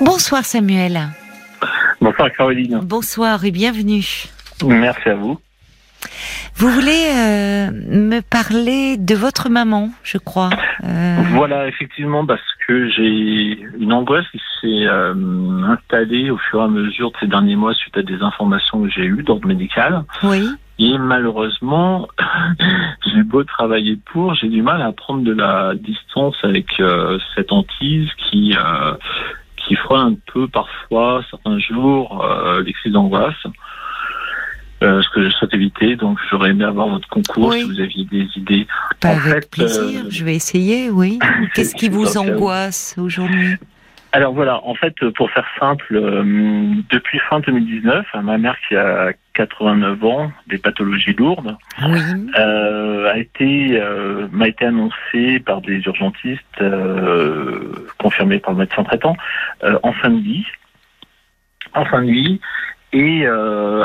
Bonsoir Samuel. Bonsoir Caroline. Bonsoir et bienvenue. Merci à vous. Vous voulez euh, me parler de votre maman, je crois. Euh... Voilà, effectivement, parce que j'ai une angoisse qui s'est euh, installée au fur et à mesure de ces derniers mois suite à des informations que j'ai eues d'ordre médical. Oui. Et malheureusement, j'ai beau travailler pour, j'ai du mal à prendre de la distance avec cette hantise qui qui fera un peu parfois certains jours euh, les crises d'angoisse. Euh, ce que je souhaite éviter, donc j'aurais aimé avoir votre concours Oui. si vous aviez des idées. Pas En avec fait, plaisir, euh, je vais essayer, oui. Qu'est-ce qui vous euh, angoisse aujourd'hui? Alors voilà, en fait, pour faire simple, euh, depuis fin 2019, ma mère qui a 89 ans, des pathologies lourdes, Oui. euh, a été euh, m'a été annoncée par des urgentistes, confirmée par le médecin traitant, en fin de vie, en fin de vie. Et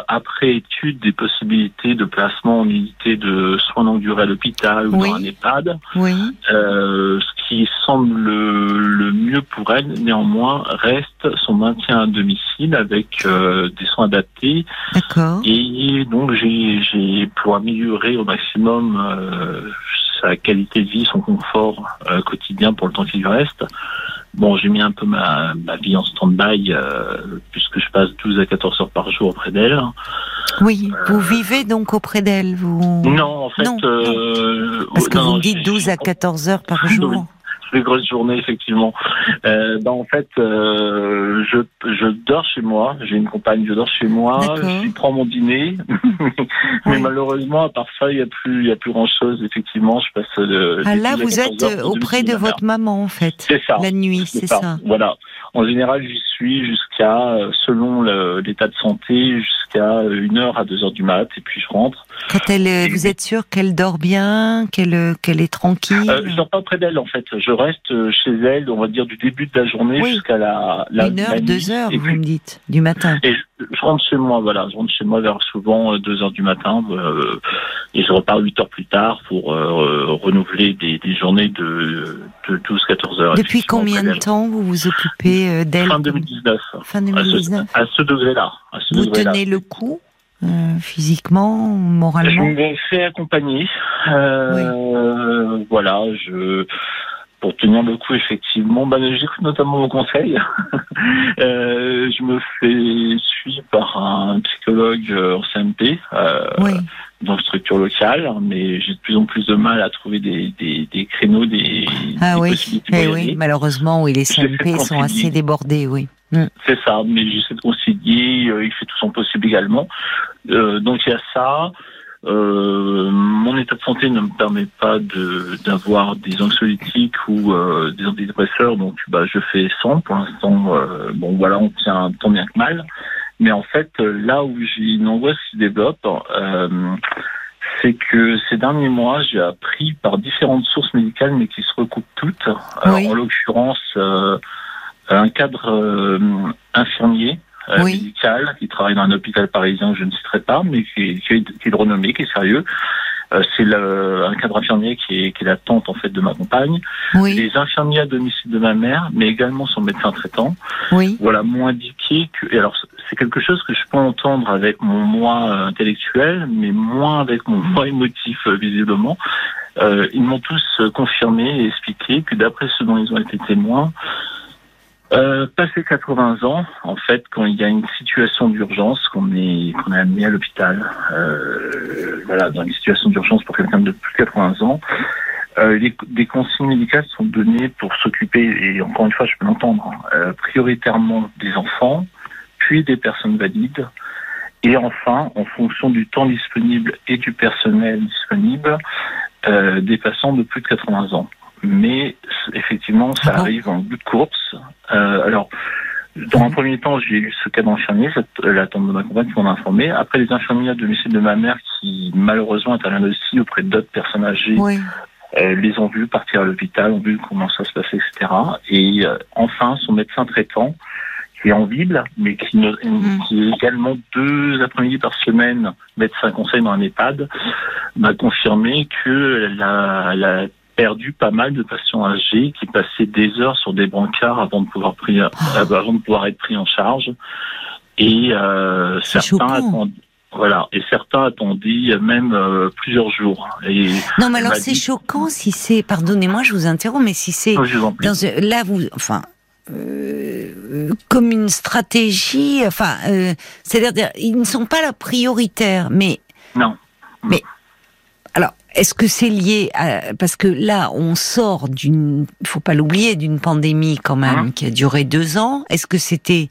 après étude des possibilités de placement en unité de soins longue durée à l'hôpital ou Oui. dans un EHPAD, Oui. ce qui semble le, mieux pour elle, néanmoins, reste son maintien à domicile avec euh, des soins adaptés. D'accord. Et donc, j'ai, pour améliorer au maximum euh, sa qualité de vie, son confort euh, quotidien pour le temps qui lui reste. Bon, j'ai mis un peu ma, ma vie en stand-by puisque je passe 12 à 14 heures par jour auprès d'elle. Oui. Vous vivez donc auprès d'elle, vous Non, en fait, Non, euh, Parce que non, vous non, me dites j'ai- 12 à 14 heures par jour. Des grosses journées effectivement. Euh, ben, en fait, euh, je, je dors chez moi. J'ai une compagne, je dors chez moi. Je prends mon dîner, mais Oui. malheureusement, à part ça, il y a plus, il y a plus grand chose. Effectivement, je passe de. Ah des là, 12 à vous 14 êtes euh, auprès de mère. votre maman, en fait. C'est ça. La nuit, c'est ça. Voilà. En général, j'y suis jusqu'à, euh, selon l'état de santé, jusqu'à une heure à deux heures du mat, et puis je rentre. Quand elle, euh, vous êtes sûr qu'elle dort bien, qu'elle euh, qu'elle est tranquille Euh, je dors pas près d'elle en fait. Je reste euh, chez elle, on va dire du début de la journée Oui. jusqu'à la, la Une heure, la nuit. deux heures, vous puis, me dites, du matin. Et je, je rentre chez moi, voilà, je rentre chez moi vers souvent 2 heures du matin euh, et je repars 8 heures plus tard pour euh, renouveler des, des journées de, de 12-14 heures. Depuis combien de temps vous vous occupez euh, d'elle Fin comme- 2019. Fin À ce, 2019 à ce degré-là. à ce Vous degré-là. tenez le coup, euh, physiquement, Je moralement me fais accompagner. Euh, Voilà, je pour tenir le coup, effectivement, bah, j'écoute notamment vos conseils. Euh, je me fais suivre par un psychologue euh, en CMP. Euh, Oui, dans une structure locale, mais j'ai de plus en plus de mal à trouver des, des, des créneaux, des, ah des oui, possibilités eh oui, malheureusement, oui, les CMP sont assez débordés, oui. Mm. C'est ça, mais j'essaie de concilier, euh, il fait tout son possible également. Euh, donc il y a ça. Euh, mon état de santé ne me permet pas de d'avoir des anxiolytiques ou euh, des antidépresseurs, donc bah, je fais 100 pour l'instant. euh, bon voilà, on tient tant bien que mal. Mais en fait, là où j'ai une angoisse qui se développe, euh, c'est que ces derniers mois, j'ai appris par différentes sources médicales, mais qui se recoupent toutes. Oui. En l'occurrence, euh, un cadre euh, infirmier euh, Oui. médical qui travaille dans un hôpital parisien, que je ne citerai pas, mais qui est, qui est, qui est de renommée, qui est sérieux. Euh, c'est un cadre infirmier qui est, qui est la tante en fait de ma compagne. Oui, Les infirmiers à domicile de ma mère, mais également son médecin traitant, oui, voilà, m'ont indiqué que. Et alors, c'est quelque chose que je peux entendre avec mon moi euh, intellectuel, mais moins avec mon moi émotif, euh, visiblement. Euh, ils m'ont tous euh, confirmé et expliqué que d'après ce dont ils ont été témoins, euh, passé 80 ans, en fait, quand il y a une situation d'urgence, qu'on est, qu'on est amené à l'hôpital, euh, voilà, dans une situation d'urgence pour quelqu'un de plus de 80 ans, euh, les- des consignes médicales sont données pour s'occuper, et encore une fois, je peux l'entendre, hein, euh, prioritairement des enfants, puis des personnes valides, et enfin, en fonction du temps disponible et du personnel disponible, des patients de plus de 80 ans. Mais effectivement, ça Ah arrive en bout de course. Euh, alors, dans un premier temps, j'ai eu ce cas d'infirmier, euh, la tante de ma compagne qui m'en a informé. Après, les infirmiers à domicile de ma mère qui, malheureusement, interviennent aussi auprès d'autres personnes âgées, oui. euh, les ont vus partir à l'hôpital, ont vu comment ça se passait, etc. Et euh, enfin, son médecin traitant, qui est en ville, mais qui, ne- Mhm. qui est également deux après-midi par semaine médecin conseil dans un EHPAD, m'a confirmé que la, la perdu pas mal de patients âgés qui passaient des heures sur des brancards avant de pouvoir, pris, euh, avant de pouvoir être pris en charge. Et euh, certains attendaient, voilà, et certains attendaient même euh, plusieurs jours. Et non, mais alors c'est choquant si c'est, pardonnez-moi, je vous interromps, mais si c'est dans là vous, enfin. Euh, comme une stratégie, enfin, euh, c'est-à-dire, ils ne sont pas la prioritaire, mais non. Mais est-ce que c'est lié à parce que là, on sort d'une, il faut pas l'oublier, d'une pandémie quand même hein qui a duré deux ans. Est-ce que c'était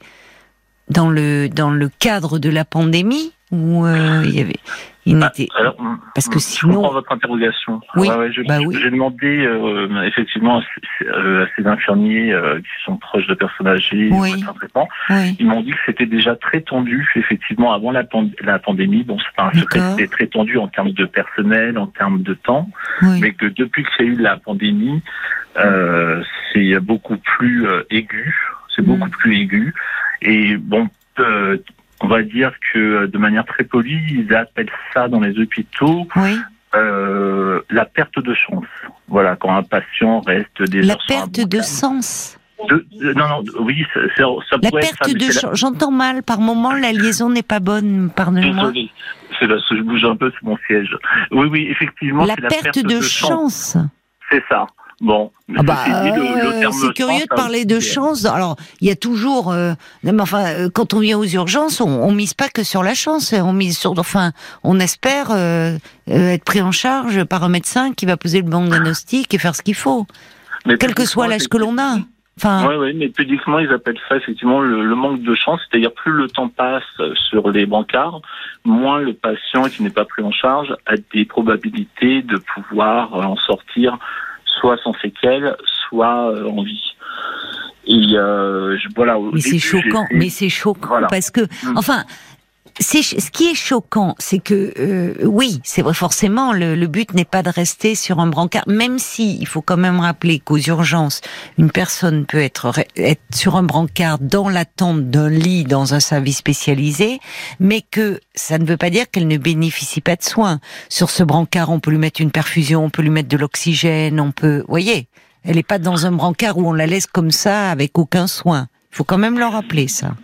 dans le dans le cadre de la pandémie ou euh, il y avait il bah, parce que sinon je comprends votre interrogation. Oui, bah j'ai demandé euh, effectivement à ces, infirmiers euh, qui sont proches de personnes âgées oui. traitement ils m'ont dit que c'était déjà très tendu effectivement avant la, la pandémie. Bon c'est pas un secret c'était très tendu en termes de personnel en termes de temps. Mais que depuis qu'il y a eu la pandémie c'est beaucoup plus aigu. C'est beaucoup mm. plus aigu. Et bon, euh, on va dire que de manière très polie, ils appellent ça dans les hôpitaux euh, la perte de chance. Voilà, quand un patient reste des La perte de sens. De, non, non, oui, ça, ça la perte de chance. J'entends mal. Par moment, la liaison n'est pas bonne. Pardonnez-moi. C'est là, je bouge un peu, c'est mon siège. Oui, oui, effectivement. La, perte, la perte de, chance. C'est ça. Bon, ah bah, c'est curieux de parler de chance. Alors, il y a toujours, euh, enfin, euh, quand on vient aux urgences, on, on, mise pas que sur la chance. On mise sur, enfin, on espère euh, être pris en charge par un médecin qui va poser le bon diagnostic et faire ce qu'il faut, quel que soit l'âge que l'on a. Enfin... Oui, oui, mais pudiquement, ils appellent ça effectivement le, le manque de chance, c'est-à-dire plus le temps passe sur les brancards, moins le patient qui n'est pas pris en charge a des probabilités de pouvoir en sortir soit sans séquelles, soit euh, en vie. Et euh, voilà. Mais c'est choquant. Mais c'est choquant parce que, mm. enfin, ce qui est choquant, c'est que euh, oui, c'est vrai forcément le, le but n'est pas de rester sur un brancard, même si il faut quand même rappeler qu'aux urgences, une personne peut être être sur un brancard dans l'attente d'un lit dans un service spécialisé, mais que ça ne veut pas dire qu'elle ne bénéficie pas de soins. Sur ce brancard, on peut lui mettre une perfusion, on peut lui mettre de l'oxygène, on peut, voyez, elle n'est pas dans un brancard où on la laisse comme ça avec aucun soin. Il faut quand même leur rappeler ça.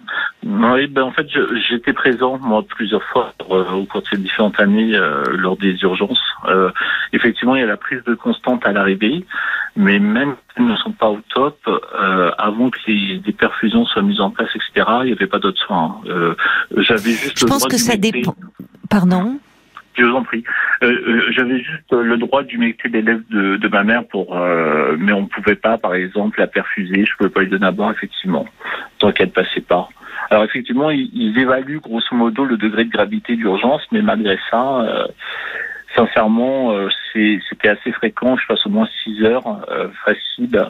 Oui, ben en fait, j'étais présent moi plusieurs fois euh, au cours de ces différentes années euh, lors des urgences. Euh, effectivement, il y a la prise de constante à l'arrivée, mais même si elles ne sont pas au top, avant que les, des perfusions soient mises en place, etc., il n'y avait pas d'autres soins. J'avais juste. Je pense que ça dépend. Pardon? Je vous en prie. J'avais juste le droit d'humecter l'élève de, de ma mère pour, mais on ne pouvait pas, par exemple, la perfuser. Je ne pouvais pas lui donner à boire, effectivement, tant qu'elle ne passait pas. Alors effectivement, ils, évaluent grosso modo le degré de gravité d'urgence, mais malgré ça, euh, sincèrement, euh, c'était assez fréquent. Je passe au moins 6 heures euh, facile,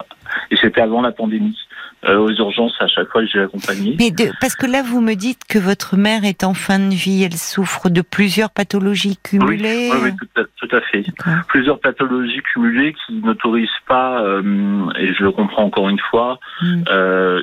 et c'était avant la pandémie. Euh, aux urgences à chaque fois que j'ai accompagné. Mais de, parce que là, vous me dites que votre mère est en fin de vie, elle souffre de plusieurs pathologies cumulées. Oui, oui, tout, à, fait. Plusieurs pathologies cumulées qui n'autorisent pas, euh, et je le comprends encore une fois, hmm.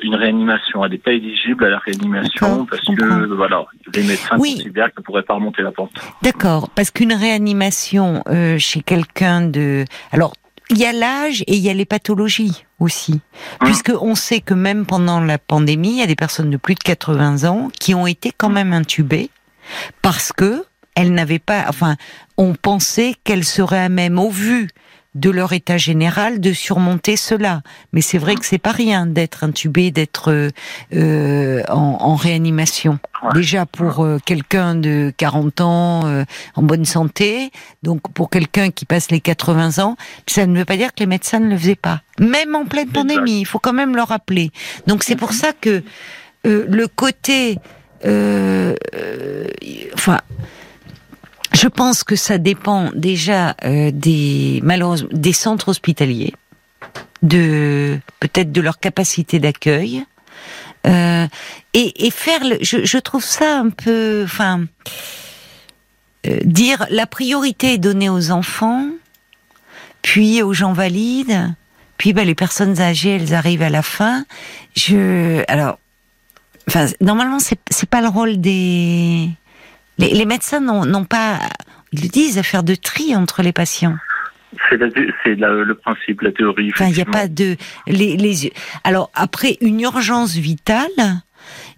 une réanimation. Elle n'est pas éligible à la réanimation parce que voilà, les médecins considèrent qu'elle ne pourrait pas remonter la pente. D'accord, parce qu'une réanimation chez quelqu'un de, alors il y a l'âge et il y a les pathologies aussi. Hein Puisque on sait que même pendant la pandémie, il y a des personnes de plus de 80 ans qui ont été quand même intubées parce que elles n'avaient pas, enfin, on pensait qu'elles seraient à même, au vu de leur état général de surmonter cela. Mais c'est vrai que c'est pas rien d'être intubé, d'être euh, en, réanimation. Déjà pour euh, quelqu'un de 40 ans euh, en bonne santé, donc pour quelqu'un qui passe les 80 ans, ça ne veut pas dire que les médecins ne le faisaient pas. Même en pleine pandémie, il faut quand même le rappeler. Donc c'est pour ça que le côté, enfin je pense que ça dépend déjà euh, des malheureusement des centres hospitaliers, de peut-être de leur capacité d'accueil. Euh, et, et, faire le, je, je, trouve ça un peu, enfin, euh, dire la priorité est donnée aux enfants, puis aux gens valides, puis bah, les personnes âgées, elles arrivent à la fin. Je, alors, enfin, normalement, c'est pas le rôle des les, médecins n'ont pas, ils le disent, à faire de tri entre les patients. C'est le principe, la théorie. Enfin, il n'y a pas de les, les alors après une urgence vitale,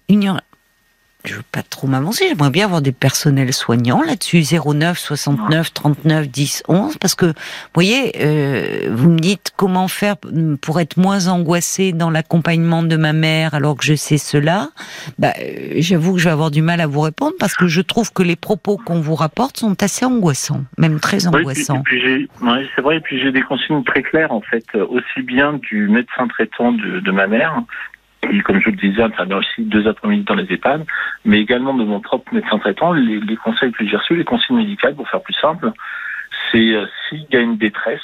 une je veux pas trop m'avancer, j'aimerais bien avoir des personnels soignants là-dessus, 09 69 39 10 11, parce que, vous voyez, euh, vous me dites comment faire pour être moins angoissé dans l'accompagnement de ma mère alors que je sais cela. Bah, euh, j'avoue que je vais avoir du mal à vous répondre parce que je trouve que les propos qu'on vous rapporte sont assez angoissants, même très angoissants. Oui, c'est vrai, et puis j'ai des consignes très claires en fait, aussi bien du médecin traitant de, de ma mère comme je le disais, intervient aussi deux après-midi dans les EHPAD, mais également de mon propre médecin traitant, les, conseils que j'ai reçus, les consignes médicales, pour faire plus simple, c'est euh, s'il y a une détresse,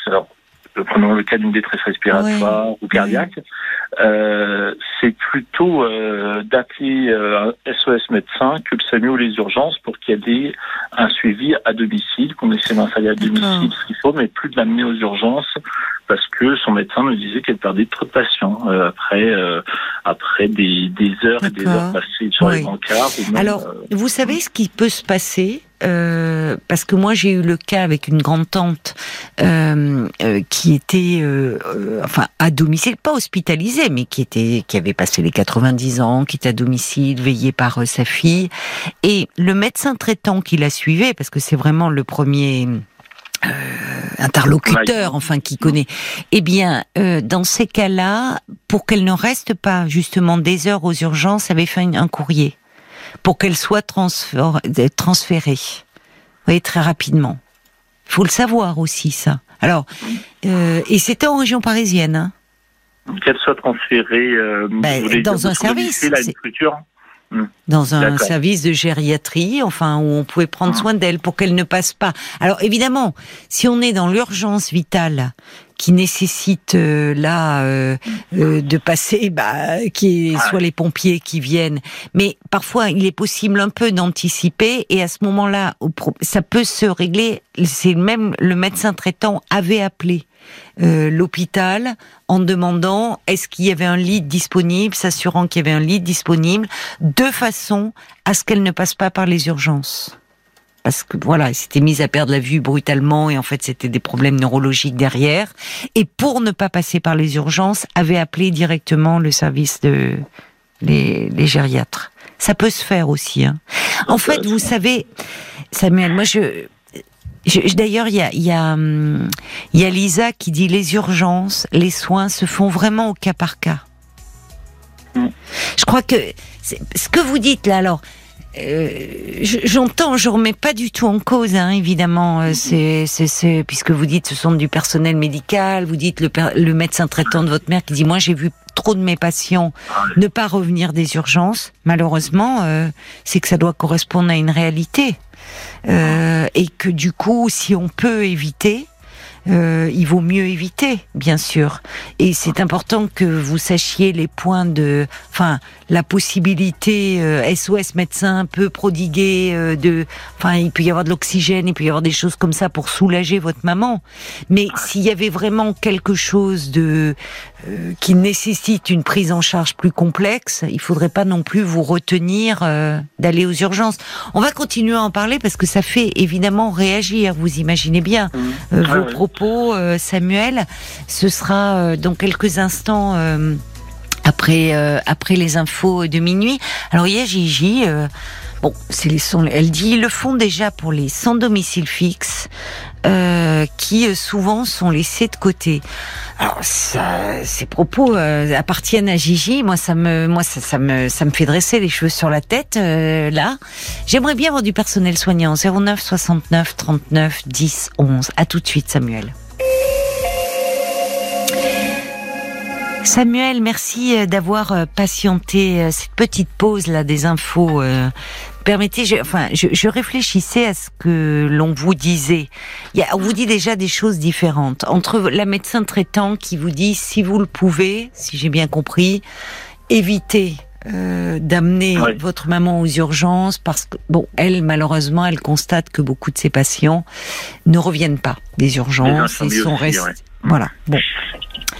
prenons le cas d'une détresse respiratoire ou cardiaque, euh, c'est plutôt euh, d'appeler un SOS médecin que le SAMU ou les urgences pour qu'il y ait un suivi à domicile, qu'on essaie d'installer à domicile ce qu'il faut, mais plus de l'amener aux urgences parce que son médecin me disait qu'elle perdait trop de patients euh, après euh, après des, des, heures et des heures passées sur les bancards. Alors, euh, vous savez ce qui peut se passer parce que moi j'ai eu le cas avec une grande tante qui était enfin à domicile, pas hospitalisée, mais qui était qui avait passé les 90 ans, qui était à domicile, veillée par sa fille, et le médecin traitant qui la suivait, parce que c'est vraiment le premier euh, interlocuteur, enfin qui connaît. Eh bien, euh, dans ces cas-là, pour qu'elle ne reste pas justement des heures aux urgences, avait fait un courrier pour qu'elle soit transférée. Vous voyez très rapidement. Il faut le savoir aussi ça. Alors, euh, et c'était en région parisienne. Hein. Qu'elle soit transférée ben, dans un service dans un service de gériatrie, enfin où on pouvait prendre soin d'elle pour qu'elle ne passe pas. Alors évidemment, si on est dans l'urgence vitale qui nécessite euh, là euh, euh, de passer, bah, qui soit les pompiers qui viennent. Mais parfois, il est possible un peu d'anticiper et à ce moment-là, ça peut se régler. C'est même le médecin traitant avait appelé euh, l'hôpital en demandant est-ce qu'il y avait un lit disponible, s'assurant qu'il y avait un lit disponible, de façon à ce qu'elle ne passe pas par les urgences. Parce que voilà, elle s'était mise à perdre la vue brutalement et en fait c'était des problèmes neurologiques derrière. Et pour ne pas passer par les urgences, avait appelé directement le service de les, les gériatres. Ça peut se faire aussi. Hein. En fait, vous savez, Samuel, moi je D'ailleurs, il y a, y, a, y a Lisa qui dit les urgences, les soins se font vraiment au cas par cas. Je crois que ce que vous dites là, alors, euh, j'entends, je remets pas du tout en cause, hein, évidemment. Euh, c'est, c'est, puisque vous dites, ce sont du personnel médical. Vous dites le, le médecin traitant de votre mère qui dit, moi, j'ai vu trop de mes patients ne pas revenir des urgences. Malheureusement, euh, c'est que ça doit correspondre à une réalité. Euh, et que du coup, si on peut éviter, euh, il vaut mieux éviter, bien sûr. Et c'est important que vous sachiez les points de, enfin, la possibilité SOS euh, médecin peut prodiguer euh, de, enfin, il peut y avoir de l'oxygène, il peut y avoir des choses comme ça pour soulager votre maman. Mais s'il y avait vraiment quelque chose de qui nécessite une prise en charge plus complexe, il faudrait pas non plus vous retenir d'aller aux urgences. On va continuer à en parler parce que ça fait évidemment réagir. Vous imaginez bien mmh. vos propos euh, Samuel. Ce sera euh, dans quelques instants euh, après après les infos de minuit. Alors il y a Gigi. Bon, c'est les Elle dit ils le font déjà pour les sans domicile fixe, qui souvent sont laissés de côté. Alors ces propos appartiennent à Gigi. Moi, ça me, moi, ça, me, ça me fait dresser les cheveux sur la tête. là, j'aimerais bien avoir du personnel soignant. 09 69 39 10 11. À tout de suite, Samuel. Samuel, merci euh, d'avoir euh, patienté euh, cette petite pause là des infos. Permettez, je, enfin, je, réfléchissais à ce que l'on vous disait. Il on vous dit déjà des choses différentes entre la médecin traitant qui vous dit si vous le pouvez, si j'ai bien compris, évitez d'amener votre maman aux urgences parce que bon, elle malheureusement, elle constate que beaucoup de ses patients ne reviennent pas des urgences et sont restés. Voilà. Bon.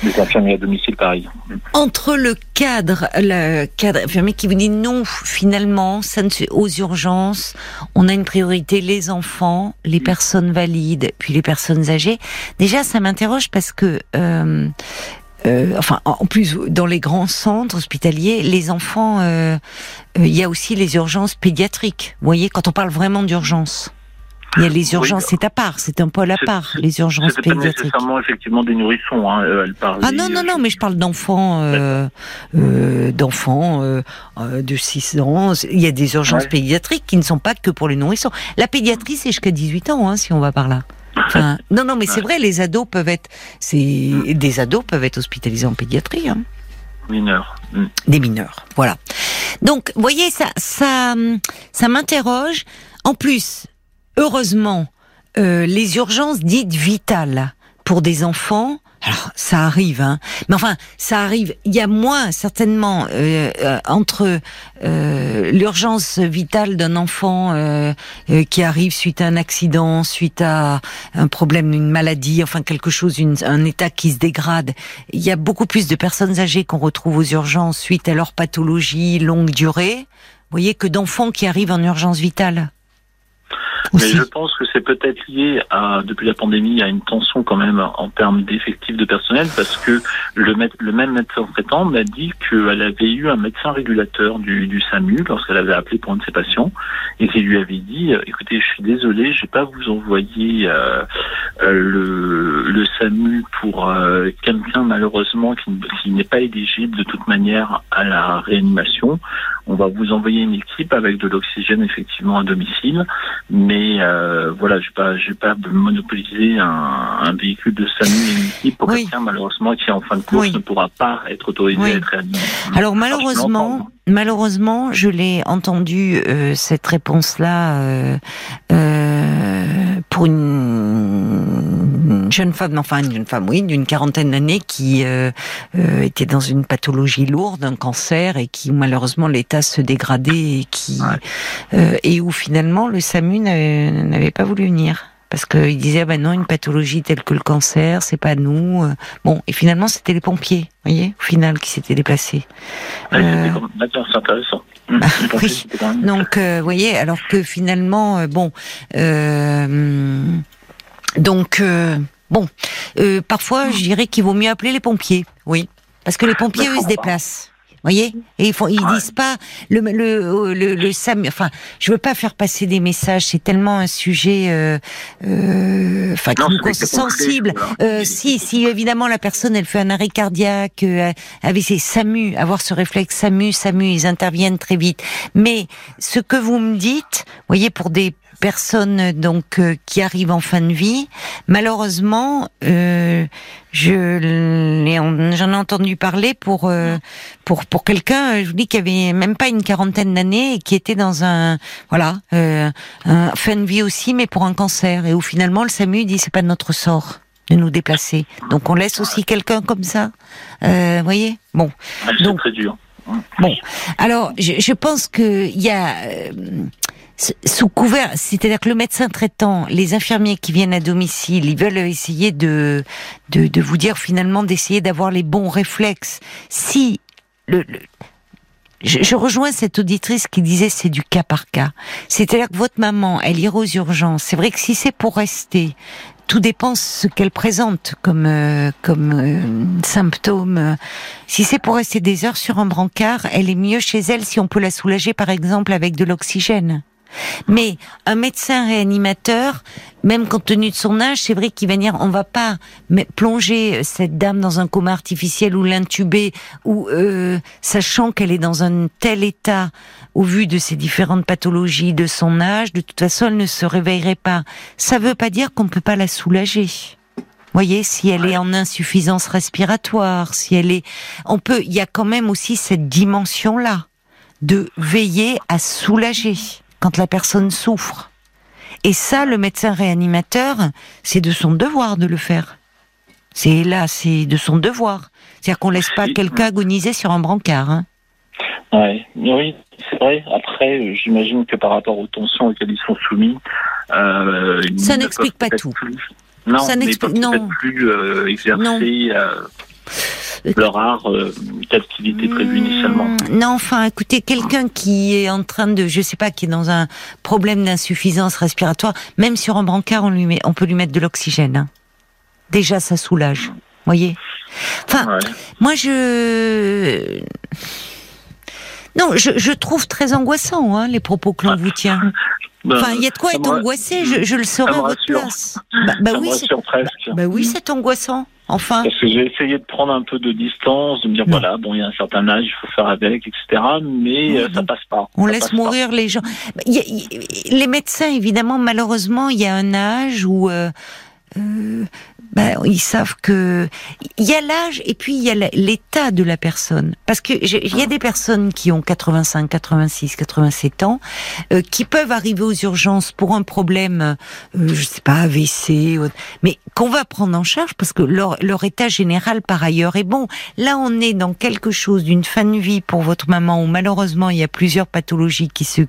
Des infirmiers à domicile, pareil. Entre le cadre, le cadre infirmier qui vous dit non, finalement, ça ne aux urgences, on a une priorité les enfants, les personnes valides, puis les personnes âgées. Déjà, ça m'interroge parce que euh, euh, enfin, en plus, dans les grands centres hospitaliers, les enfants, euh, il y a aussi les urgences pédiatriques. Vous voyez, quand on parle vraiment d'urgence. Il y a les urgences, c'est à part, c'est un pôle à part, les urgences pédiatriques. Pas nécessairement effectivement des nourrissons. Hein, euh, elle parle ah non non non, mais je parle d'enfants, euh, euh, d'enfants euh, de 6 ans. Il y a des urgences pédiatriques qui ne sont pas que pour les nourrissons. La pédiatrie, c'est jusqu'à 18 ans, hein, si on va par là. Enfin, non non, mais c'est vrai, les ados peuvent être, c'est des ados peuvent être hospitalisés en pédiatrie. Hein. Mineurs. Mm. Des mineurs, voilà. Donc, vous voyez, ça, ça, ça m'interroge. En plus, heureusement, euh, les urgences dites vitales pour des enfants, alors ça arrive, hein, mais enfin ça arrive. Il y a moins certainement euh, euh, entre l'urgence vitale d'un enfant qui arrive suite à un accident, suite à un problème, une maladie, enfin quelque chose, un état qui se dégrade. Il y a beaucoup plus de personnes âgées qu'on retrouve aux urgences suite à leur pathologie longue durée. Vous voyez que d'enfants qui arrivent en urgence vitale. Mais je pense que c'est peut-être lié à, depuis la pandémie, à une tension quand même en termes d'effectifs de personnel, parce que le, le même médecin traitant m'a dit qu'elle avait eu un médecin régulateur du, du SAMU lorsqu'elle avait appelé pour un de ses patients, et qui lui avait dit, euh, écoutez, je suis désolé, je vais pas vous envoyer euh, euh, le, le SAMU pour quelqu'un malheureusement qui, qui n'est pas éligible de toute manière à la réanimation. On va vous envoyer une équipe avec de l'oxygène effectivement à domicile, mais euh, voilà, je ne vais pas, monopoliser un, véhicule de SAMU et pour quelqu'un malheureusement qui en fin de course ne pourra pas être autorisé à être réanimé. Alors malheureusement, malheureusement, je l'ai entendu euh, cette réponse-là euh, pour une jeune femme, enfin une jeune femme, oui, d'une quarantaine d'années qui euh, euh, était dans une pathologie lourde, un cancer, et qui malheureusement l'état se dégradait et qui euh, et où finalement le SAMU n'avait pas voulu venir. Parce qu'il disait ah ben non une pathologie telle que le cancer c'est pas nous bon et finalement c'était les pompiers vous voyez au final qui s'étaient déplacés. C'est intéressant. Bah, oui. donc vous voyez alors que finalement bon donc Bon, euh, parfois, je dirais qu'il vaut mieux appeler les pompiers, oui, parce que les pompiers, eux, ils se déplacent. Voyez Et ils font, ils disent pas le le le, le SAMU. Enfin, je veux pas faire passer des messages. C'est tellement un sujet, euh, euh, enfin, sensible. Euh, si, si évidemment la personne, elle fait un arrêt cardiaque, euh, avec ses SAMU, avoir ce réflexe SAMU, SAMU, ils interviennent très vite. Mais ce que vous me dites, voyez, pour des personnes donc euh, qui arrivent en fin de vie. Malheureusement, euh, je j'en ai entendu parler pour euh, pour pour quelqu'un, je vous dis qui avait même pas une quarantaine d'années et qui était dans un voilà un fin de vie aussi, mais pour un cancer et où finalement le SAMU dit c'est pas notre sort de nous déplacer. Donc on laisse aussi quelqu'un comme ça, vous voyez? Bon, donc très dur. Bon, alors je, je pense que il y a sous couvert, c'est-à-dire que le médecin traitant, les infirmiers qui viennent à domicile, ils veulent essayer de, de, de vous dire finalement d'essayer d'avoir les bons réflexes. Si le, je, je, rejoins cette auditrice qui disait c'est du cas par cas. C'est-à-dire que votre maman, elle ira aux urgences. C'est vrai que si c'est pour rester, tout dépend ce qu'elle présente comme euh, comme euh, symptôme. Si c'est pour rester des heures sur un brancard, elle est mieux chez elle si on peut la soulager par exemple avec de l'oxygène. Mais un médecin réanimateur, même compte tenu de son âge, c'est vrai qu'il va dire on va pas plonger cette dame dans un coma artificiel ou l'intuber, ou euh, sachant qu'elle est dans un tel état au vu de ses différentes pathologies, de son âge, de toute façon elle ne se réveillerait pas. Ça veut pas dire qu'on peut pas la soulager. Voyez, si elle est en insuffisance respiratoire, si elle est, on peut, il y a quand même aussi cette dimension-là de veiller à soulager quand la personne souffre. Et ça, le médecin réanimateur, c'est de son devoir de le faire. C'est là, c'est de son devoir. C'est-à-dire qu'on laisse pas quelqu'un agoniser sur un brancard. Hein. oui, c'est vrai. Après, euh, j'imagine que par rapport aux tensions auxquelles ils sont soumis, euh, ça n'explique pas tout. non, ça n'explique non. plus euh, exercer. Non. Euh, leur art euh, tel qu'il était prévu initialement. Hmm, non, enfin, écoutez, quelqu'un qui est en train de, je sais pas, qui est dans un problème d'insuffisance respiratoire, même sur un brancard, on lui met, on peut lui mettre de l'oxygène. Hein. Déjà, ça soulage. Voyez. Enfin, moi je. Non, je, je, trouve très angoissant hein, les propos que l'on vous tient. Ben, enfin, il y a de quoi être angoissé, je, je, le saurais à votre place. Bah, bah oui, bah oui, c'est angoissant. Enfin. Parce que j'ai essayé de prendre un peu de distance, de me dire voilà, bon, il y a un certain âge, il faut faire avec, etc. Mais euh, ça passe pas. On laisse mourir les gens. les médecins, évidemment, malheureusement, il y a un âge où euh, euh, ben, ils savent que il y a l'âge et puis il y a l'état de la personne. Parce que il y a des personnes qui ont 85, 86, 87 ans, euh, qui peuvent arriver aux urgences pour un problème, euh, je sais pas, AVC, mais qu'on va prendre en charge parce que leur, leur état général par ailleurs est bon. Là, on est dans quelque chose d'une fin de vie pour votre maman où malheureusement il y a plusieurs pathologies qui se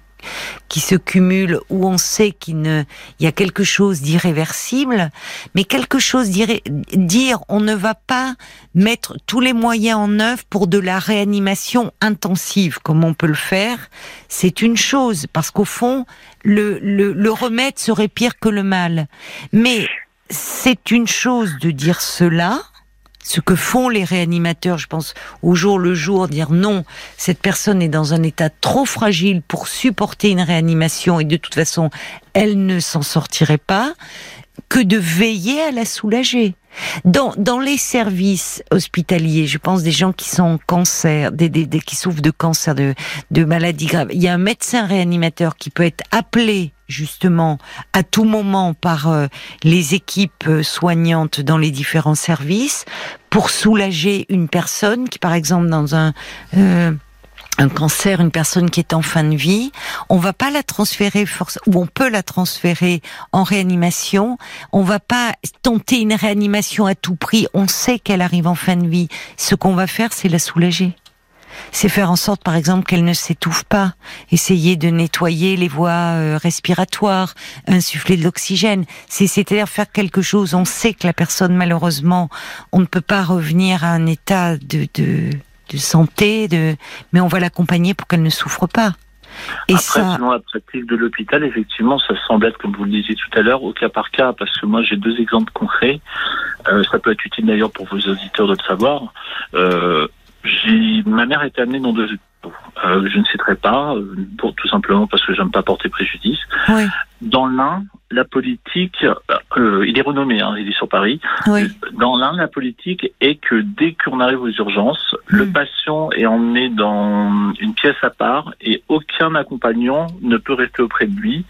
qui se cumulent, où on sait qu'il y a quelque chose d'irréversible, mais quelque chose dire on ne va pas mettre tous les moyens en œuvre pour de la réanimation intensive, comme on peut le faire, c'est une chose, parce qu'au fond, le, le, le remède serait pire que le mal. Mais c'est une chose de dire cela, ce que font les réanimateurs, je pense, au jour le jour, dire non, cette personne est dans un état trop fragile pour supporter une réanimation et de toute façon, elle ne s'en sortirait pas, que de veiller à la soulager. Dans, dans les services hospitaliers, je pense des gens qui sont en cancer, des, des, qui souffrent de cancer, de, de maladies graves, il y a un médecin réanimateur qui peut être appelé justement à tout moment par euh, les équipes euh, soignantes dans les différents services pour soulager une personne qui, par exemple, dans un euh, un cancer, une personne qui est en fin de vie, on va pas la transférer ou on peut la transférer en réanimation. On va pas tenter une réanimation à tout prix. On sait qu'elle arrive en fin de vie. Ce qu'on va faire, c'est la soulager c'est faire en sorte, par exemple, qu'elle ne s'étouffe pas, essayer de nettoyer les voies euh, respiratoires, insuffler de l'oxygène. C'est-à-dire faire quelque chose. On sait que la personne, malheureusement, on ne peut pas revenir à un état de, de, de santé, de, mais on va l'accompagner pour qu'elle ne souffre pas. Et Après, ça... sinon, la pratique de l'hôpital, effectivement, ça semble être, comme vous le disiez tout à l'heure, au cas par cas, parce que moi, j'ai deux exemples concrets. Euh, ça peut être utile d'ailleurs pour vos auditeurs de le savoir. Euh, ma mère était amenée dans deux euh, je ne citerai pas, euh, pour, tout simplement parce que j'aime pas porter préjudice. Oui. Dans l'un, la politique, euh, il est renommé, hein, il est sur Paris. Oui. Dans l'un, la politique est que dès qu'on arrive aux urgences, le hmm. patient est emmené dans une pièce à part et aucun accompagnant ne peut rester auprès de lui.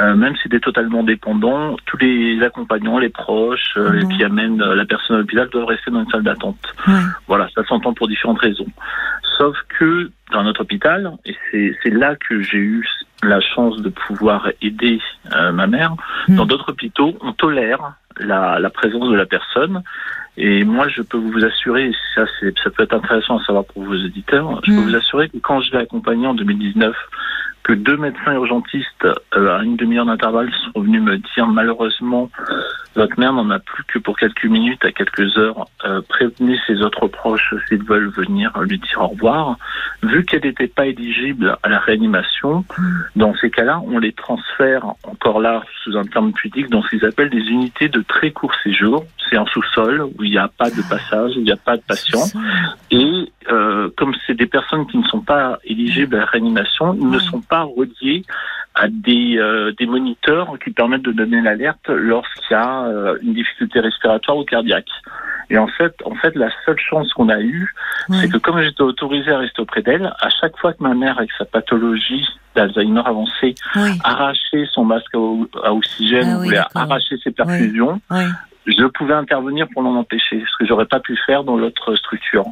Euh, même s'il est totalement dépendant, tous les accompagnants, les proches euh, qui amènent la personne à l'hôpital doivent rester dans une salle d'attente. Voilà, ça s'entend pour différentes raisons. Sauf que dans notre hôpital, et c'est là que j'ai eu la chance de pouvoir aider euh, ma mère, hmm. dans d'autres hôpitaux, on tolère la, la, présence de la personne. Et moi, je peux vous assurer, ça, ça peut être intéressant à savoir pour vos auditeurs, je peux hmm. vous assurer que quand je l'ai accompagné en 2019 que deux médecins urgentistes euh, à une demi-heure d'intervalle sont venus me dire malheureusement votre mère n'en a plus que pour quelques minutes à quelques heures. Euh, prévenez ses autres proches s'ils veulent venir lui dire au revoir. Vu qu'elle n'était pas éligible à la réanimation, dans ces cas-là, on les transfère encore là sous un terme pudique dans ce qu'ils appellent des unités de très court séjour. C'est un sous-sol où il n'y a pas de passage, où il n'y a pas de patient. Et euh, comme c'est des personnes qui ne sont pas éligibles à la réanimation, ils ne sont pas reliés à des, euh, des moniteurs qui permettent de donner l'alerte lorsqu'il y a euh, une difficulté respiratoire ou cardiaque. Et en fait, en fait, la seule chance qu'on a eue, c'est que comme j'étais autorisé à rester auprès d'elle, à chaque fois que ma mère, avec sa pathologie d'Alzheimer avancée, arrachait son masque à, oxygène, ah voulait arracher ses perfusions, je pouvais intervenir pour l'en empêcher, ce que j'aurais pas pu faire dans l'autre structure.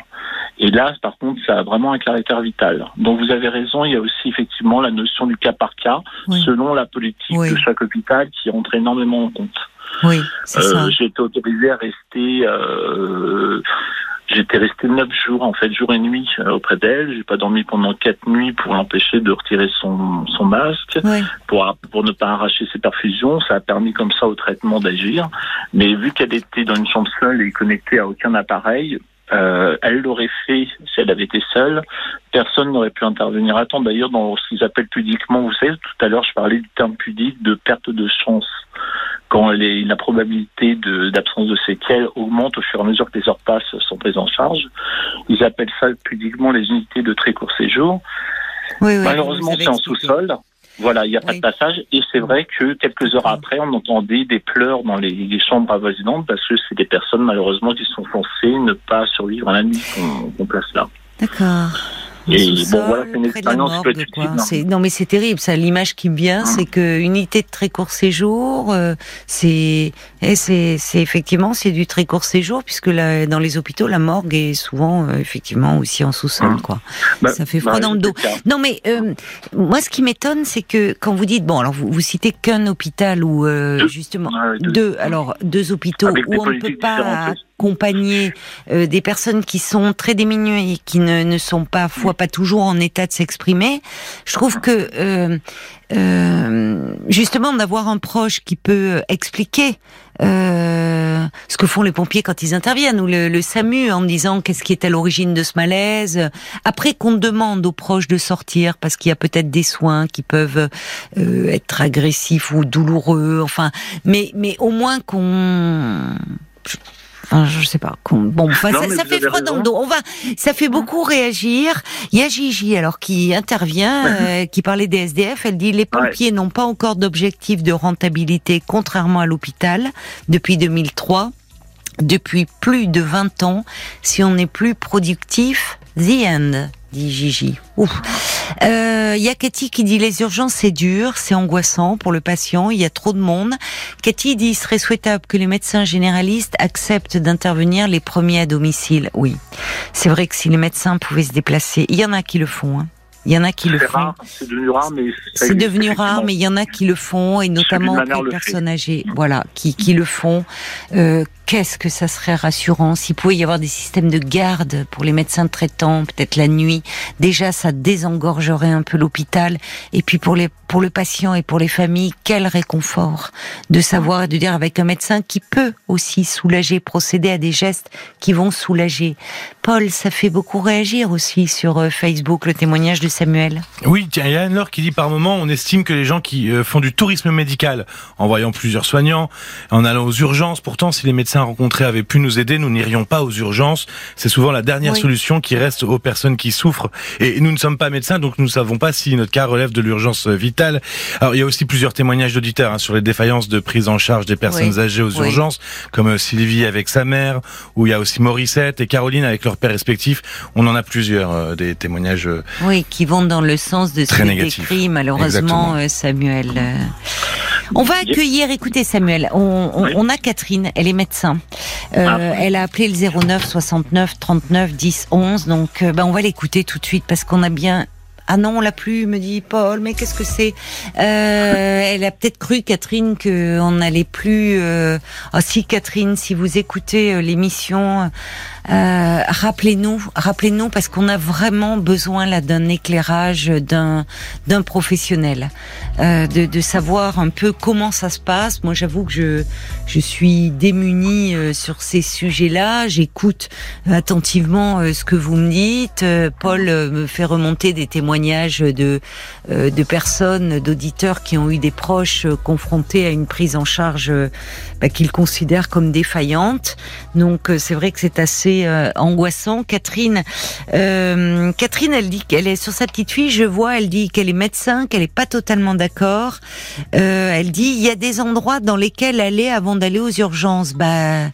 Et là, par contre, ça a vraiment un caractère vital. Donc vous avez raison, il y a aussi effectivement la notion du cas par cas, selon la politique de chaque hôpital, qui rentre énormément en compte. Oui, c'est euh, J'ai été autorisé à rester. Euh, J'étais resté neuf jours, en fait, jour et nuit euh, auprès d'elle. J'ai pas dormi pendant quatre nuits pour l'empêcher de retirer son, son masque, pour, pour ne pas arracher ses perfusions. Ça a permis comme ça au traitement d'agir. Mais vu qu'elle était dans une chambre seule et connectée à aucun appareil, Euh, elle l'aurait fait si elle avait été seule. Personne n'aurait pu intervenir à temps. D'ailleurs, dans ce qu'ils appellent pudiquement, vous savez, tout à l'heure, je parlais du terme pudique de perte de chance. Quand les, la probabilité d'absence de, séquelles augmente au fur et à mesure que les heures passent sont prises en charge. Ils appellent ça pudiquement les unités de très court séjour. Oui, oui, Malheureusement, c'est en sous-sol. Voilà, il n'y a pas de passage. Et c'est vrai que quelques heures après, on entendait des pleurs dans les, les chambres avoisinantes parce que c'est des personnes malheureusement qui sont censées ne pas survivre à la nuit qu'on place là. D'accord. Et bon, voilà, c'est une expérience hein. Non, mais c'est terrible. Ça, l'image qui me vient, c'est que unité de très court séjour, euh, c'est, eh, c'est, c'est effectivement, c'est du très court séjour puisque là, dans les hôpitaux, la morgue est souvent euh, effectivement aussi en sous-sol, hum. quoi. Bah, ça fait froid bah, dans le dos. Non, mais euh, moi, ce qui m'étonne, c'est que quand vous dites, bon, alors vous, vous citez qu'un hôpital ou justement deux. alors deux hôpitaux où on ne peut pas accompagner euh, des personnes qui sont très et qui ne, ne sont pas, fois pas toujours en état de s'exprimer, je trouve que euh, euh, justement d'avoir un proche qui peut expliquer euh, ce que font les pompiers quand ils interviennent ou le, le SAMU en disant qu'est-ce qui est à l'origine de ce malaise. Après qu'on demande aux proches de sortir parce qu'il y a peut-être des soins qui peuvent euh, être agressifs ou douloureux. Enfin, mais mais au moins qu'on Enfin, je sais pas. Bon, ça, fait froid dans le dos. On va, ça fait beaucoup réagir. Il y a Gigi alors qui intervient, euh, qui parlait des SDF. Elle dit les pompiers n'ont pas encore d'objectif de rentabilité, contrairement à l'hôpital depuis 2003. Depuis plus de 20 ans, si on n'est plus productif, the end dit Gigi. Ouf. Euh, il y a Cathy qui dit les urgences c'est dur, c'est angoissant pour le patient, il y a trop de monde. Cathy dit il serait souhaitable que les médecins généralistes acceptent d'intervenir les premiers à domicile. Oui, c'est vrai que si les médecins pouvaient se déplacer, il y en a qui le font. Hein. Il y en a qui le font. C'est devenu rare, mais c'est devenu rare, mais il y en a qui le font et notamment les personnes âgées, voilà, qui qui le font. Euh, qu'est-ce que ça serait rassurant s'il pouvait y avoir des systèmes de garde pour les médecins traitants, peut-être la nuit? Déjà, ça désengorgerait un peu l'hôpital. Et puis pour les pour le patient et pour les familles, quel réconfort de savoir et de dire avec un médecin qui peut aussi soulager, procéder à des gestes qui vont soulager. Paul, ça fait beaucoup réagir aussi sur euh, Facebook le témoignage de Samuel. Oui, il y a Anne-Laure qui dit par moment, on estime que les gens qui euh, font du tourisme médical en voyant plusieurs soignants, en allant aux urgences, pourtant si les médecins rencontrés avaient pu nous aider, nous n'irions pas aux urgences. C'est souvent la dernière solution qui reste aux personnes qui souffrent. Et nous ne sommes pas médecins, donc nous ne savons pas si notre cas relève de l'urgence vitale. Alors il y a aussi plusieurs témoignages d'auditeurs hein, sur les défaillances de prise en charge des personnes âgées aux urgences, comme euh, Sylvie avec sa mère, ou il y a aussi Morissette et Caroline avec leurs pères respectifs. On en a plusieurs euh, des témoignages. Euh, oui, qui vont dans le sens de ce que décrit malheureusement Samuel. On va accueillir, écoutez Samuel, on, on a Catherine, elle est médecin euh, ah. Elle a appelé le 09 69 39 10 11. Donc, euh, ben, on va l'écouter tout de suite parce qu'on a bien ah non, on l'a plus, me dit Paul. Mais qu'est-ce que c'est? Euh, Elle a peut-être cru, Catherine, qu'on n'allait plus. Euh... Oh, si Catherine, si vous écoutez l'émission, euh, rappelez-nous, rappelez-nous parce qu'on a vraiment besoin là d'un éclairage d'un d'un professionnel, euh, de, de savoir un peu comment ça se passe. Moi, j'avoue que je je suis démunie euh, sur ces sujets-là. J'écoute attentivement ce que vous me dites. Paul me fait remonter des témoignages de de personnes, d'auditeurs qui ont eu des proches confrontés à une prise en charge bah, qu'ils considèrent comme défaillante. Donc, c'est vrai que c'est assez euh, angoissant. Catherine, euh, Catherine, elle dit qu'elle est sur sa petite fille. Je vois, elle dit qu'elle est médecin, qu'elle est pas totalement d'accord. Euh, elle dit il y a des endroits dans lesquels aller avant d'aller aux urgences. Bah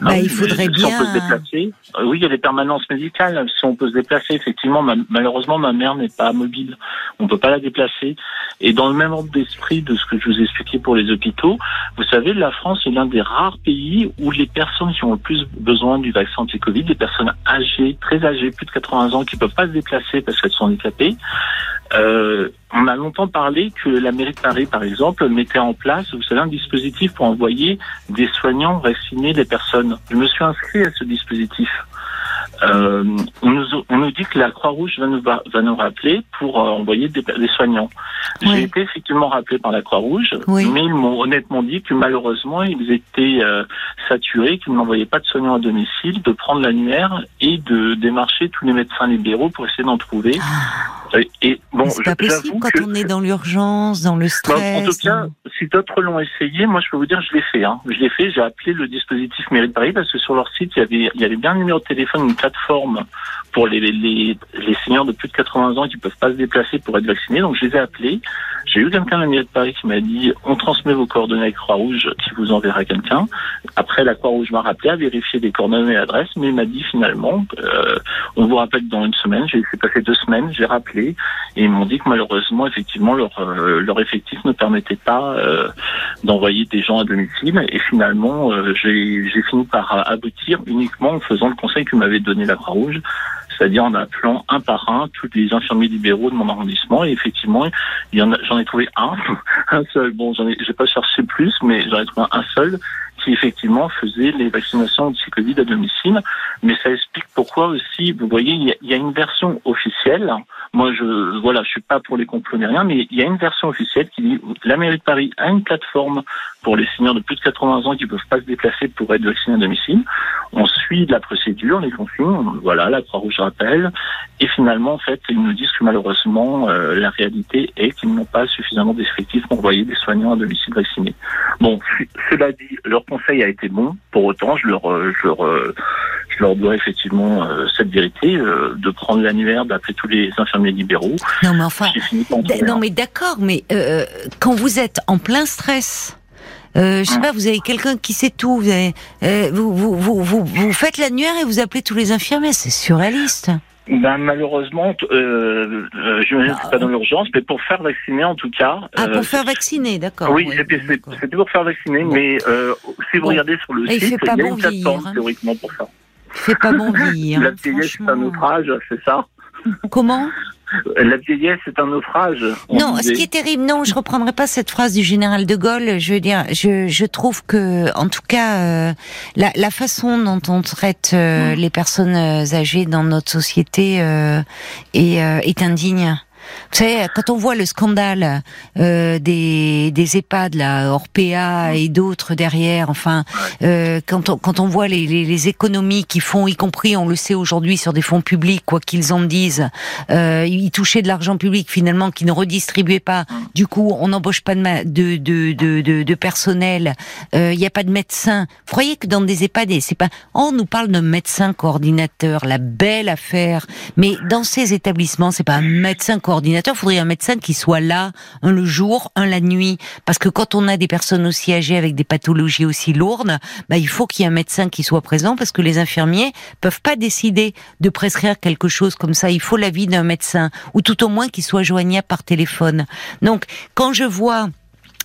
bah, ah il faudrait bien. se déplacer. Euh, oui, il y a des permanences médicales. Si on peut se déplacer, effectivement, malheureusement, ma mère n'est pas mobile. On peut pas la déplacer. Et dans le même ordre d'esprit de ce que je vous ai expliqué pour les hôpitaux, vous savez, la France est l'un des rares pays où les personnes qui ont le plus besoin du vaccin anti-Covid, les personnes âgées, très âgées, plus de 80 ans, qui peuvent pas se déplacer parce qu'elles sont handicapées, euh, on a longtemps parlé que la mairie de Paris, par exemple, mettait en place, vous savez, un dispositif pour envoyer des soignants vacciner les personnes. Je me suis inscrit à ce dispositif. Euh, on, nous, on nous dit que la Croix-Rouge va nous, va nous rappeler pour euh, envoyer des, des soignants. Oui. J'ai été effectivement rappelé par la Croix-Rouge, Oui. mais ils m'ont honnêtement dit que malheureusement, ils étaient euh, saturés, qu'ils n'envoyaient pas de soignants à domicile, de prendre l'annuaire et de démarcher tous les médecins libéraux pour essayer d'en trouver. Et bon, Mais c'est pas possible quand que- on est dans l'urgence, dans le Bah, stress. en tout cas, si d'autres l'ont essayé, moi je peux vous dire, je l'ai fait. Hein. Je l'ai fait. J'ai appelé le dispositif Mairie de Paris parce que sur leur site, il y avait, il y avait bien un numéro de téléphone, une plateforme pour les, les, les, seniors de plus de 80 ans qui peuvent pas se déplacer pour être vaccinés. Donc je les ai appelés. J'ai eu quelqu'un de la de Paris qui m'a dit, on transmet vos coordonnées avec Croix-Rouge, qui vous enverra quelqu'un. Après, la Croix-Rouge m'a rappelé à vérifier des coordonnées et adresses, mais m'a dit finalement, euh, on vous rappelle dans une semaine. J'ai passer deux semaines, j'ai rappelé et ils m'ont dit que malheureusement, effectivement, leur euh, leur effectif ne permettait pas euh, d'envoyer des gens à domicile. Et finalement, j'ai fini par aboutir uniquement en faisant le conseil que m'avait donné la Croix-Rouge, c'est-à-dire en appelant un par un tous les infirmiers libéraux de mon arrondissement. Et effectivement, j'en ai trouvé un, un seul. Bon, j'en ai, j'ai pas cherché plus, mais j'en ai trouvé un seul qui effectivement faisait les vaccinations anti-Covid à domicile. Mais ça explique pourquoi aussi, vous voyez, il y a, une version officielle. Moi, je, voilà, je suis pas pour les complots ni rien, mais il y a une version officielle qui dit la mairie de Paris a une plateforme pour les seniors de plus de 80 ans qui peuvent pas se déplacer pour être vaccinés à domicile. On suit la procédure, les consignes, voilà, la Croix-Rouge rappelle. Et finalement, en fait, ils nous disent que malheureusement, euh, la réalité est qu'ils n'ont pas suffisamment d'effectifs pour envoyer des soignants à domicile vaccinés. Bon, cela dit, leur conseil a été bon. Pour autant, je leur, euh, je leur, euh, je leur dois effectivement euh, cette vérité euh, de prendre l'annuaire, d'appeler tous les infirmiers libéraux. Non, mais enfin, non, mais d'accord, mais euh, quand vous êtes en plein stress. Je sais Hum. pas, vous avez quelqu'un qui sait tout, vous, avez, vous, vous, vous, vous, vous faites l'annuaire et vous appelez tous les infirmiers, c'est surréaliste. Ben, malheureusement, euh, euh, je ne suis pas dans l'urgence, mais pour faire vacciner en tout cas. Ah, euh, pour faire vacciner, d'accord. Oui, ouais, c'était pour faire vacciner, Bon. mais euh, si vous Bon. regardez sur le Et site, il y a bon une plateforme hein. théoriquement pour ça. Fait pas bon vieillir. La vieillesse, c'est un naufrage, c'est ça Comment? La vieillesse, c'est un naufrage. on Non, ce qui est terrible, non, je reprendrai pas cette phrase du général de Gaulle. Je veux dire, je, je trouve que, en tout cas, euh, la, la façon dont on traite euh, les personnes euh, âgées dans notre société euh, est, euh, est indigne. Vous savez, quand on voit le scandale euh, des, des EHPAD, là, Orpea et d'autres derrière, enfin, euh, quand, on, quand on voit les, les, les économies qu'ils font, y compris, on le sait aujourd'hui, sur des fonds publics, quoi qu'ils en disent, euh, ils touchaient de l'argent public finalement qu'ils ne redistribuaient pas. Du coup, on n'embauche pas de, ma- de, de, de, de, de personnel, euh, il n'y a pas de médecin. Vous croyez que dans des EHPAD, c'est pas... On nous parle de médecin coordinateur, la belle affaire, mais dans ces établissements, c'est pas un médecin coordinateur, il faudrait un médecin qui soit là, un le jour, un la nuit, parce que quand on a des personnes aussi âgées avec des pathologies aussi lourdes, bah, il faut qu'il y ait un médecin qui soit présent, parce que les infirmiers peuvent pas décider de prescrire quelque chose comme ça. Il faut l'avis d'un médecin, ou tout au moins qu'il soit joignable par téléphone. Donc, quand je vois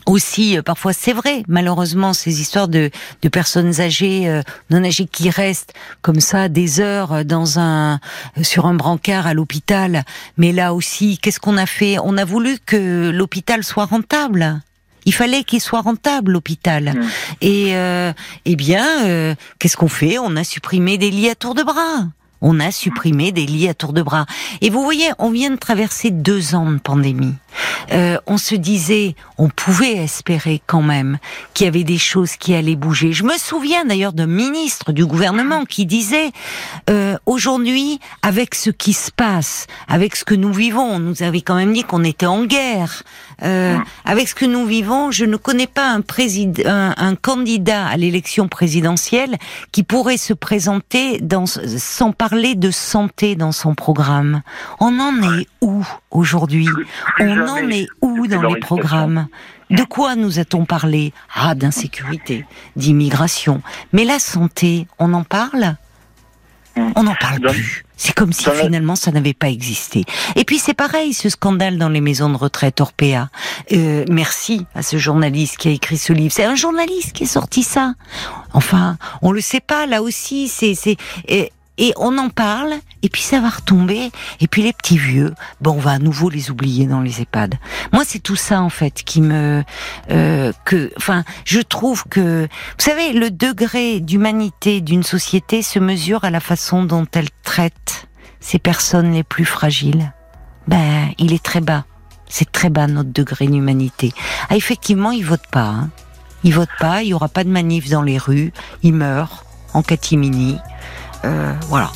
aussi, euh, parfois c'est vrai, malheureusement, ces histoires de, de personnes âgées, euh, non âgées qui restent comme ça des heures euh, dans un euh, sur un brancard à l'hôpital. Mais là aussi, qu'est-ce qu'on a fait? On a voulu que l'hôpital soit rentable. Il fallait qu'il soit rentable l'hôpital. Mm. Et euh, eh bien, euh, qu'est-ce qu'on fait? On a supprimé des lits à tour de bras. On a supprimé des lits à tour de bras. Et vous voyez, on vient de traverser deux ans de pandémie. Euh, on se disait, on pouvait espérer quand même qu'il y avait des choses qui allaient bouger. Je me souviens d'ailleurs d'un ministre du gouvernement qui disait, euh, aujourd'hui, avec ce qui se passe, avec ce que nous vivons, on nous avait quand même dit qu'on était en guerre. Euh, avec ce que nous vivons, je ne connais pas un, président, un, un candidat à l'élection présidentielle qui pourrait se présenter dans, sans parler de santé dans son programme. On en est où aujourd'hui? On en est où dans les programmes? De quoi nous a-t-on parlé? Ah, d'insécurité, d'immigration. Mais la santé, on en parle? On n'en parle plus. C'est comme si finalement ça n'avait pas existé. Et puis c'est pareil, ce scandale dans les maisons de retraite Orpea. Euh, merci à ce journaliste qui a écrit ce livre. C'est un journaliste qui est sorti ça. Enfin, on le sait pas là aussi. C'est c'est et on en parle, et puis ça va retomber, et puis les petits vieux, bon, on va à nouveau les oublier dans les EHPAD. Moi, c'est tout ça en fait qui me, euh, que, enfin, je trouve que, vous savez, le degré d'humanité d'une société se mesure à la façon dont elle traite ces personnes les plus fragiles. Ben, il est très bas. C'est très bas notre degré d'humanité. Ah, effectivement, ils votent pas. Hein. Ils votent pas. Il y aura pas de manif dans les rues. Ils meurent en catimini. Euh, voilà.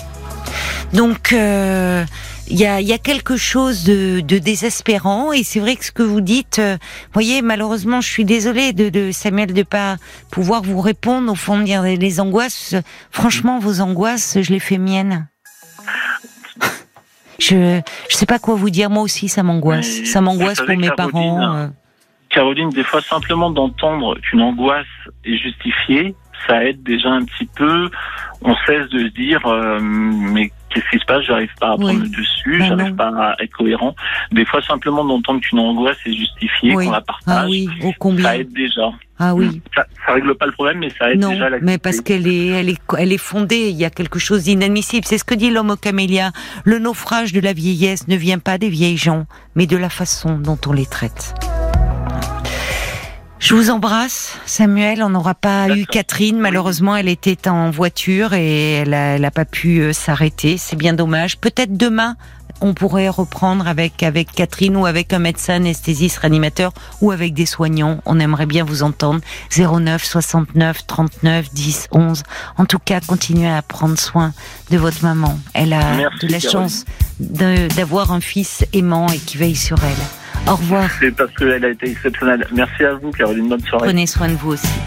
Donc, euh, il y, a, y, a, quelque chose de, de désespérant et c'est vrai que ce que vous dites, euh, voyez, malheureusement, je suis désolée de, de Samuel de pas pouvoir vous répondre au fond de dire les angoisses. Franchement, vos angoisses, je les fais miennes. je je sais pas quoi vous dire. Moi aussi, ça m'angoisse. Ça m'angoisse pour mes parents. Euh. Caroline, des fois, simplement d'entendre qu'une angoisse est justifiée, ça aide déjà un petit peu. On cesse de se dire, euh, mais qu'est-ce qui se passe? J'arrive pas à prendre le dessus, ben j'arrive pas à être cohérent. Des fois, simplement d'entendre qu'une angoisse est justifiée, qu'on la partage, ah oui. ça aide déjà. Ah oui. Ça, ça, règle pas le problème, mais ça aide non, déjà. Non, mais parce qu'elle est, elle est, elle est fondée. Il y a quelque chose d'inadmissible. C'est ce que dit l'homme au camélia. Le naufrage de la vieillesse ne vient pas des vieilles gens, mais de la façon dont on les traite. Je vous embrasse, Samuel. On n'aura pas eu Catherine. Malheureusement, elle était en voiture et elle n'a pas pu euh, s'arrêter. C'est bien dommage. Peut-être demain, on pourrait reprendre avec avec Catherine ou avec un médecin anesthésiste réanimateur ou avec des soignants. On aimerait bien vous entendre. 09 69 39 10 11. En tout cas, continuez à prendre soin de votre maman. Elle a de la chance d'avoir un fils aimant et qui veille sur elle. Au revoir. C'est parce qu'elle a été exceptionnelle. Merci à vous, Caroline. Bonne soirée. Prenez soin de vous aussi.